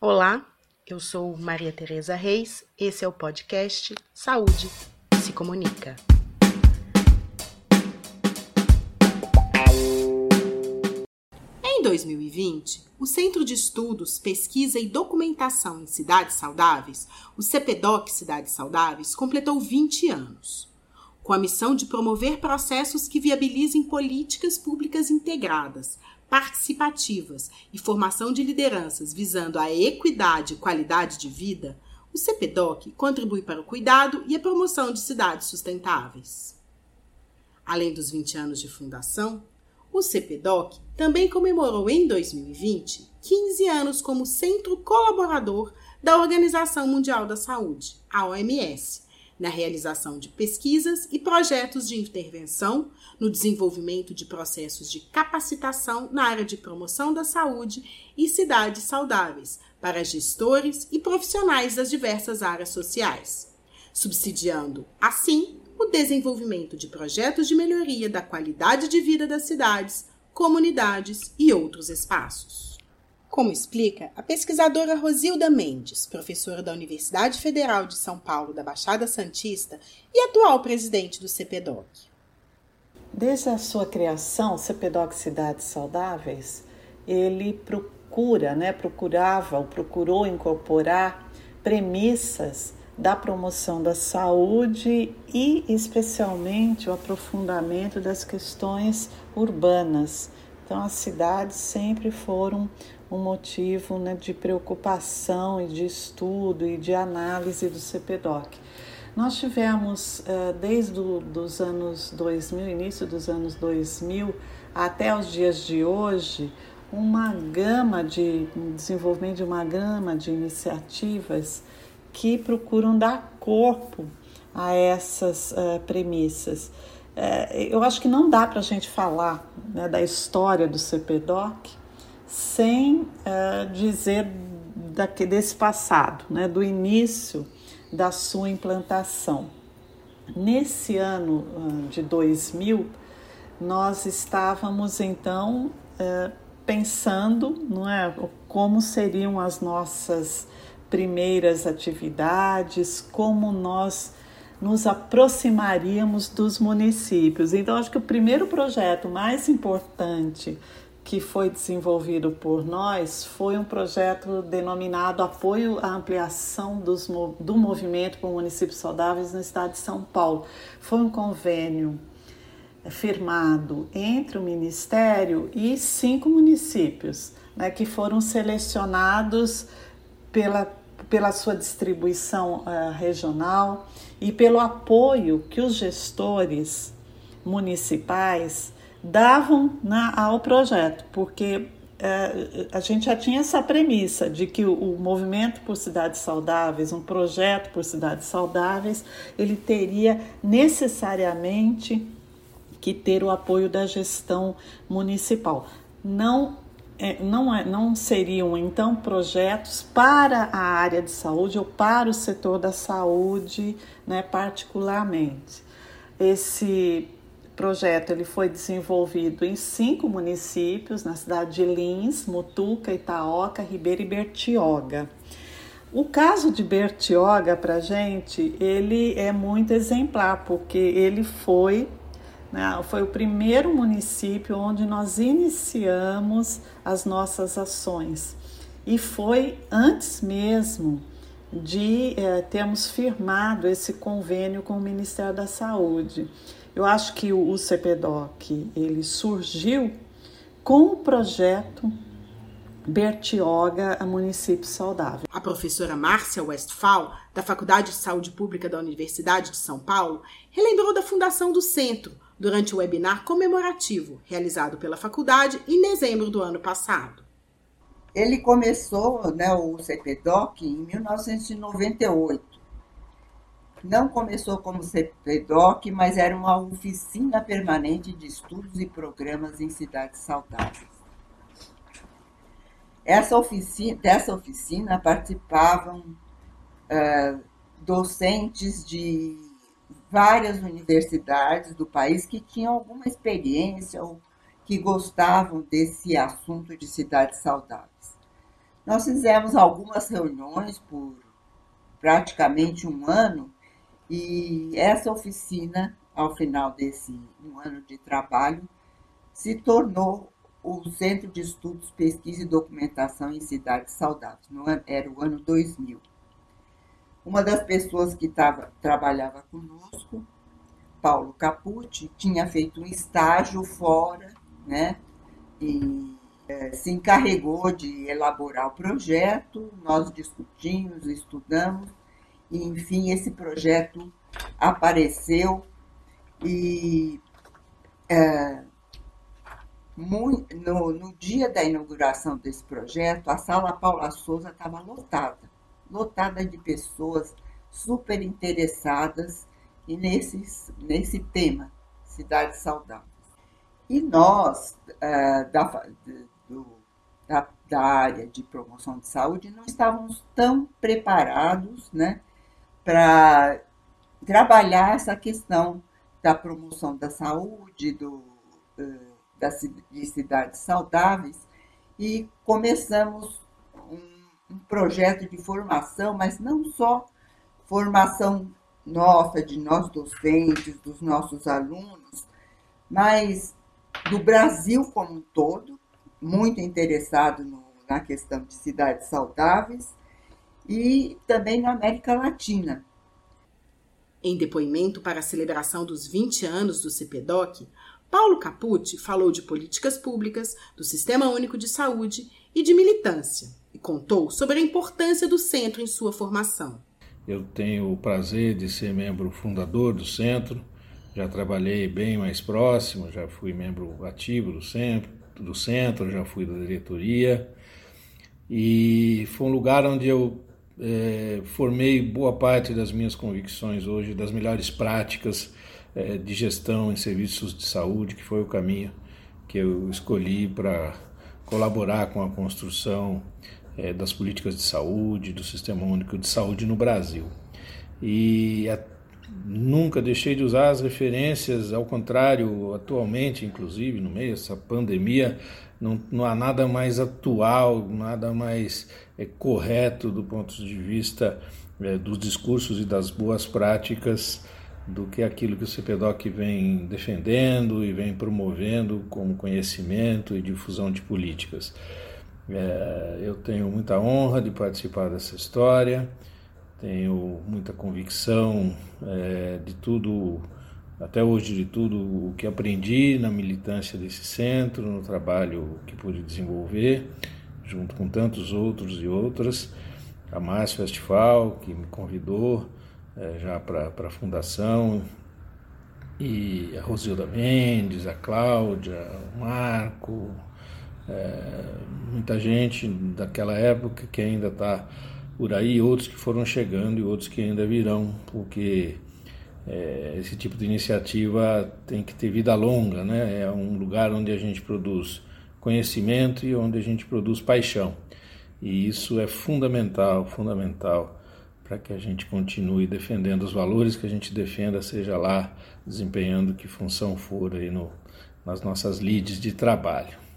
Olá, eu sou Maria Tereza Reis, esse é o podcast Saúde se Comunica. Em 2020, o Centro de Estudos, Pesquisa e Documentação em Cidades Saudáveis, o CPDOC Cidades Saudáveis, completou 20 anos. Com a missão de promover processos que viabilizem políticas públicas integradas, participativas e formação de lideranças visando a equidade e qualidade de vida, o CPDOC contribui para o cuidado e a promoção de cidades sustentáveis. Além dos 20 anos de fundação, o CPDOC também comemorou em 2020 15 anos como centro colaborador da Organização Mundial da Saúde, a OMS, na realização de pesquisas e projetos de intervenção, no desenvolvimento de processos de capacitação na área de promoção da saúde e cidades saudáveis para gestores e profissionais das diversas áreas sociais, subsidiando, assim, o desenvolvimento de projetos de melhoria da qualidade de vida das cidades, comunidades e outros espaços como explica a pesquisadora Rosilda Mendes, professora da Universidade Federal de São Paulo da Baixada Santista e atual presidente do CPDOC. Desde a sua criação, o CPDOC Cidades Saudáveis, ele procura, né, procurava ou procurou incorporar premissas da promoção da saúde e especialmente o aprofundamento das questões urbanas. Então, as cidades sempre foram um motivo né, de preocupação e de estudo e de análise do CPDOC. Nós tivemos, eh, desde os anos 2000, início dos anos 2000, até os dias de hoje, uma gama de desenvolvimento de uma gama de iniciativas que procuram dar corpo a essas uh, premissas. Uh, eu acho que não dá para a gente falar né, da história do CPDOC sem uh, dizer daqui, desse passado, né, do início da sua implantação. Nesse ano uh, de 2000, nós estávamos então uh, pensando não é, como seriam as nossas primeiras atividades, como nós nos aproximaríamos dos municípios. Então, acho que o primeiro projeto mais importante que foi desenvolvido por nós foi um projeto denominado Apoio à Ampliação dos, do Movimento por Municípios Saudáveis no Estado de São Paulo. Foi um convênio firmado entre o Ministério e cinco municípios, né, que foram selecionados pela, pela sua distribuição uh, regional e pelo apoio que os gestores municipais davam na, ao projeto, porque é, a gente já tinha essa premissa de que o, o, movimento por cidades saudáveis, um projeto por cidades saudáveis, ele teria necessariamente que ter o apoio da gestão municipal. Não é, não, é, não seriam então projetos para a área de saúde ou para o setor da saúde, né, particularmente. Esse projeto ele foi desenvolvido em cinco municípios, na cidade de Lins, Mutuca, Itaoca, Ribeira e Bertioga. O caso de Bertioga, para gente, ele é muito exemplar, porque ele foi, né, foi o primeiro município onde nós iniciamos as nossas ações. E foi antes mesmo de é, termos firmado esse convênio com o Ministério da Saúde. Eu acho que o CPDOC ele surgiu com o projeto Bertioga a Município Saudável. A professora Márcia Westphal, da Faculdade de Saúde Pública da Universidade de São Paulo, relembrou da fundação do centro durante o webinar comemorativo realizado pela faculdade em dezembro do ano passado. Ele começou, né, o CPDOC, em 1998 não começou como CPDOC, mas era uma oficina permanente de estudos e programas em cidades saudáveis. Essa oficina, dessa oficina participavam uh, docentes de várias universidades do país que tinham alguma experiência ou que gostavam desse assunto de cidades saudáveis. Nós fizemos algumas reuniões por praticamente um ano e essa oficina, ao final desse um ano de trabalho, se tornou o Centro de Estudos, Pesquisa e Documentação em Cidades Saudáveis. Era o ano 2000. Uma das pessoas que tava, trabalhava conosco, Paulo Capucci, tinha feito um estágio fora, né? E é, se encarregou de elaborar o projeto, nós discutimos, estudamos, e enfim, esse projeto apareceu e é, muito, no, no dia da inauguração desse projeto, a sala Paula Souza estava lotada lotada de pessoas super interessadas nesses, nesse tema, cidades saudáveis. E nós, uh, da, do, da, da, área de promoção de saúde, não estávamos tão preparados né, para trabalhar essa questão da promoção da saúde, do, uh, das, de cidades saudáveis, e começamos um projeto de formação, mas não só formação nossa, de nós docentes, dos nossos alunos, mas do Brasil como um todo, muito interessado no, na questão de cidades saudáveis, e também na América Latina. Em depoimento para a celebração dos 20 anos do CPDOC, Paulo Capucci falou de políticas públicas, do Sistema Único de Saúde e de militância e contou sobre a importância do centro em sua formação. Eu tenho o prazer de ser membro fundador do centro, já trabalhei bem mais próximo, já fui membro ativo do centro, do centro já fui da diretoria e foi um lugar onde eu é, formei boa parte das minhas convicções hoje, das melhores práticas é, de gestão em serviços de saúde, que foi o caminho que eu escolhi para colaborar com a construção é, das políticas de saúde, do Sistema Único de Saúde no Brasil. E a, nunca deixei de usar as referências, ao contrário, atualmente, inclusive, no meio dessa pandemia, não, não há nada mais atual, nada mais é, correto do ponto de vista é, dos discursos e das boas práticas do que aquilo que o CPDOC vem defendendo e vem promovendo como conhecimento e difusão de políticas. É, eu tenho muita honra de participar dessa história, tenho muita convicção é, de tudo, até hoje, de tudo o que aprendi na militância desse centro, no trabalho que pude desenvolver, junto com tantos outros e outras. A Márcia Festival, que me convidou é, já para a fundação, e a Rosilda Mendes, a Cláudia, o Marco, é, muita gente daquela época que ainda está por aí, outros que foram chegando e outros que ainda virão, porque é, esse tipo de iniciativa tem que ter vida longa, né? É um lugar onde a gente produz conhecimento e onde a gente produz paixão. E isso é fundamental, fundamental para que a gente continue defendendo os valores que a gente defenda, seja lá desempenhando que função for aí no, nas nossas lides de trabalho.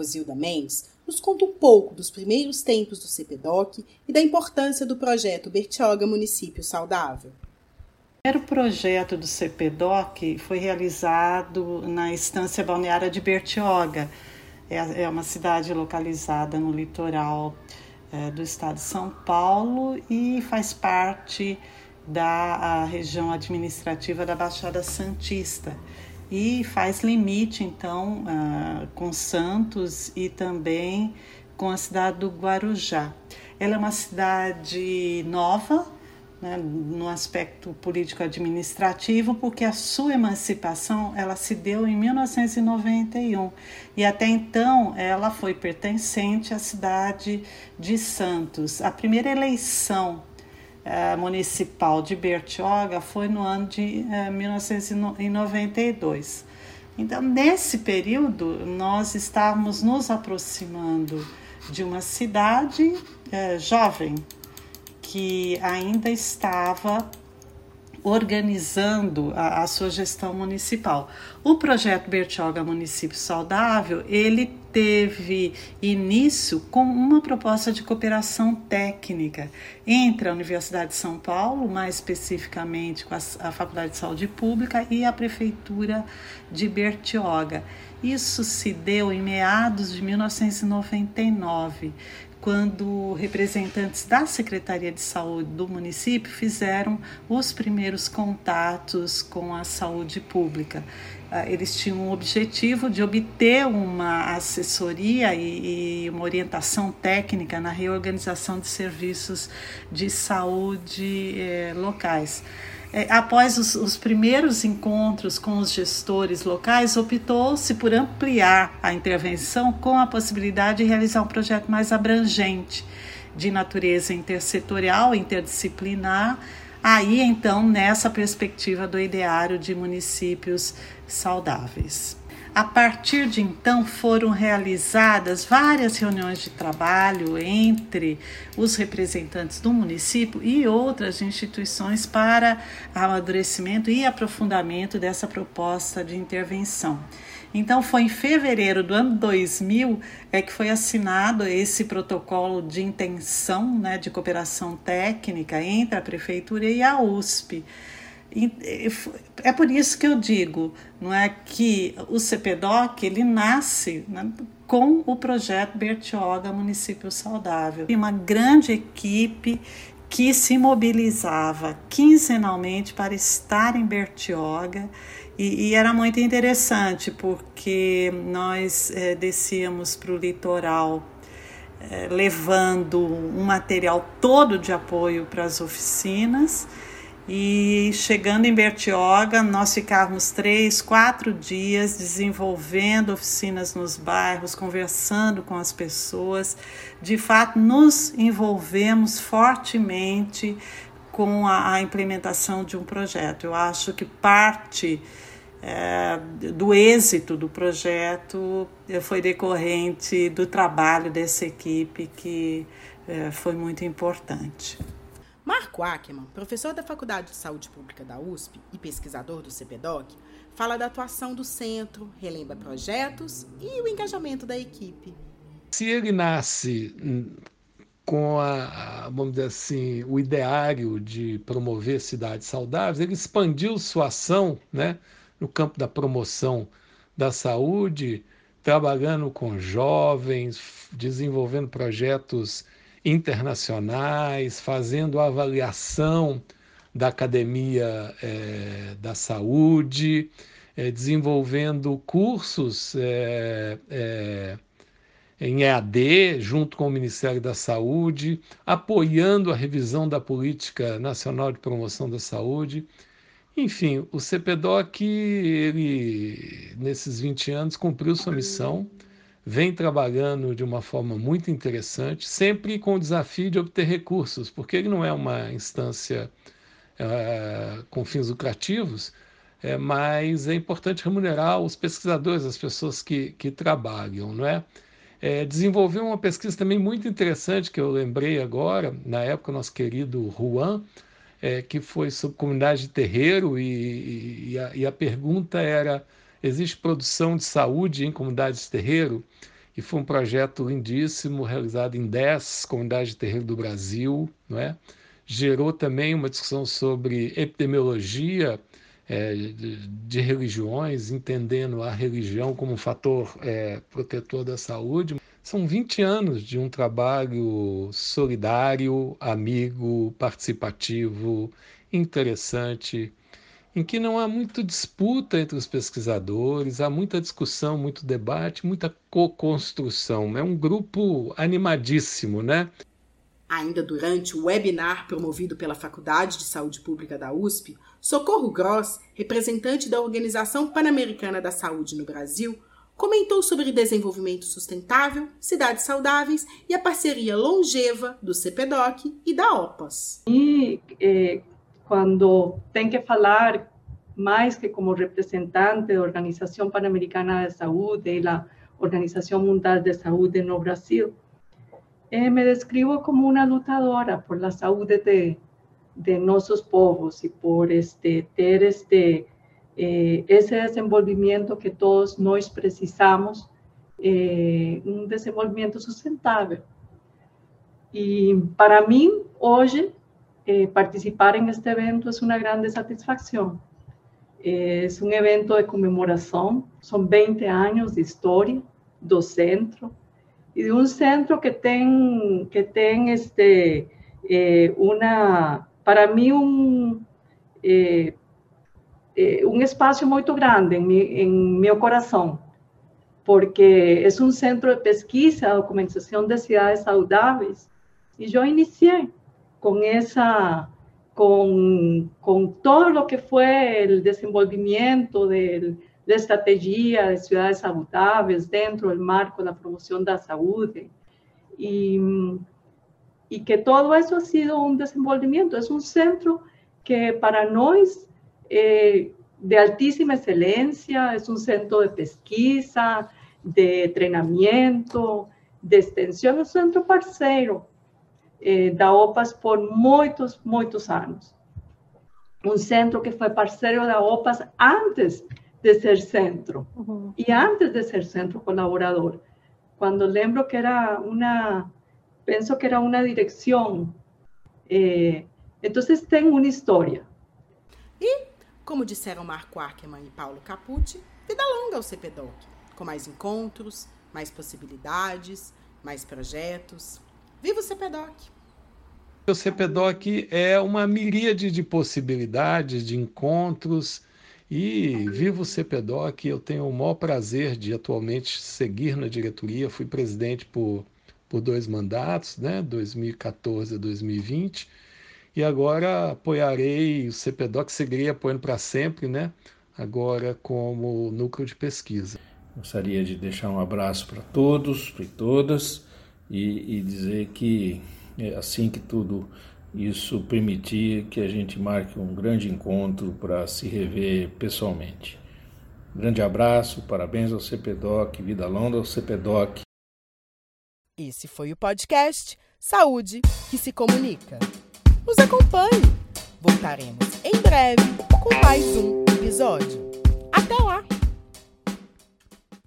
Rosilda Mendes nos conta um pouco dos primeiros tempos do CPDOC e da importância do projeto Bertioga Município Saudável. O primeiro projeto do CPDOC foi realizado na estância balneária de Bertioga. É, é uma cidade localizada no litoral é, do estado de São Paulo e faz parte da região administrativa da Baixada Santista e faz limite então uh, com Santos e também com a cidade do Guarujá. Ela é uma cidade nova né, no aspecto político-administrativo, porque a sua emancipação ela se deu em 1991 e até então ela foi pertencente à cidade de Santos. A primeira eleição uh, municipal de Bertioga foi no ano de uh, eh, 1992. Então, nesse período, nós estávamos nos aproximando de uma cidade uh, jovem que ainda estava organizando a, a, sua gestão municipal. O projeto Bertioga Município Saudável, ele teve início com uma proposta de cooperação técnica entre a Universidade de São Paulo, mais especificamente com a, a Faculdade de Saúde Pública e a Prefeitura de Bertioga. Isso se deu em meados de 1999, quando representantes da Secretaria de Saúde do município fizeram os primeiros contatos com a saúde pública. Ah, eles tinham o objetivo de obter uma assessoria e uma orientação técnica na reorganização de serviços de saúde eh, locais. É, após os, os, primeiros encontros com os gestores locais, optou-se por ampliar a intervenção com a possibilidade de realizar um projeto mais abrangente, de natureza intersetorial, interdisciplinar, aí então nessa perspectiva do ideário de municípios saudáveis. A partir de então foram realizadas várias reuniões de trabalho entre os representantes do município e outras instituições para amadurecimento e aprofundamento dessa proposta de intervenção. Então foi em fevereiro do ano 2000 é que foi assinado esse protocolo de intenção, né, de cooperação técnica entre a prefeitura e a USP. É por isso que eu digo, não é que o CPDOC ele nasce né, com o projeto Bertioga Município Saudável. Tem uma grande equipe que se mobilizava quinzenalmente para estar em Bertioga e, e era muito interessante porque nós é, descíamos para o litoral é, levando um material todo de apoio para as oficinas e chegando em Bertioga, nós ficávamos três, quatro dias desenvolvendo oficinas nos bairros, conversando com as pessoas. De fato, nos envolvemos fortemente com a, a implementação de um projeto. Eu acho que parte é, do êxito do projeto é, foi decorrente do trabalho dessa equipe que é, foi muito importante. Marco Ackerman, professor da Faculdade de Saúde Pública da USP e pesquisador do CPDOC, fala da atuação do centro, relembra projetos e o engajamento da equipe. Se ele nasce hum, com a, vamos dizer assim, o ideário de promover cidades saudáveis, ele expandiu sua ação, né, no campo da promoção da saúde, trabalhando com jovens, desenvolvendo projetos internacionais, fazendo avaliação da academia é, da saúde, é, desenvolvendo cursos é, em EAD, junto com o Ministério da Saúde, apoiando a revisão da Política Nacional de Promoção da Saúde. Enfim, o CPDOC, ele, nesses 20 anos, cumpriu sua missão vem trabalhando de uma forma muito interessante, sempre com o desafio de obter recursos, porque ele não é uma instância é, com fins lucrativos, é, mas é importante remunerar os pesquisadores, as pessoas que, que trabalham, não é? é? Desenvolveu uma pesquisa também muito interessante que eu lembrei agora, na época, nosso querido Juan, é, que foi sobre comunidade de terreiro, e, e, a, e a pergunta era Existe produção de saúde em comunidades de terreiro e foi um projeto lindíssimo, realizado em 10 comunidades de terreiro do Brasil, não é? Gerou também uma discussão sobre epidemiologia é, de, religiões, entendendo a religião como um fator é, protetor da saúde. São 20 anos de um trabalho solidário, amigo, participativo, interessante, em que não há muita disputa entre os pesquisadores, há muita discussão, muito debate, muita co-construção. É um grupo animadíssimo, né? Ainda durante o webinar promovido pela Faculdade de Saúde Pública da USP, Socorro Gross, representante da Organização Pan-Americana da Saúde no Brasil, comentou sobre desenvolvimento sustentável, cidades saudáveis e a parceria longeva do CPDOC e da OPAS. E eh, quando tem que falar mais que como representante da Organização Pan-Americana de Saúde e da Organização Mundial de Saúde no Brasil, eh, me describo como uma lutadora por la saúde de, de nossos povos e por este, ter este, eh, esse desenvolvimento que todos nós precisamos, eh, um desenvolvimento sustentável. E para mim, hoje, eh, participar en este evento es una grande satisfacción. es un evento de conmemoración, son 20 años de historia do centro y de un centro que ten, que ten este, eh, una, para mí un, eh, eh, un espacio muy grande en mi, en mi corazón, porque es un centro de pesquisa, documentación de ciudades saludables. Y yo inicié con esa, con, con todo lo que fue el desenvolvimiento de la estrategia de ciudades saludables dentro del marco de la promoción de la salud. Y, y que todo eso ha sido un desenvolvimiento. Es un centro que para nosotros eh, de altísima excelencia, es un centro de pesquisa, de entrenamiento, de extensión, es un centro parceiro eh, da OPAS por muitos, muitos anos. Um centro que foi parceiro da OPAS antes de ser centro uhum. e antes de ser centro colaborador. Quando lembro que era uma, penso que era uma direção. Eh, então tem uma história. E, como disseram Marco Arkeman e Paulo Capucci, vida longa ao CPDOC, com mais encontros, mais possibilidades, mais projetos. Viva o CPDOC! O CPDOC é uma miríade de possibilidades, de encontros, e viva o CPDOC, eu tenho o maior prazer de atualmente seguir na diretoria, fui presidente por, por dois mandatos, né, 2014 a 2020, e agora apoiarei o CPDOC, seguirei apoiando para sempre, né, agora como núcleo de pesquisa. Gostaria de deixar um abraço para todos e todas, e, e dizer que é assim que tudo isso permitir que a gente marque um grande encontro para se rever pessoalmente. grande abraço, parabéns ao CPDOC, vida longa ao CPDOC. Esse foi o podcast Saúde que se comunica. Nos acompanhe. Voltaremos em breve com mais um episódio. Até lá!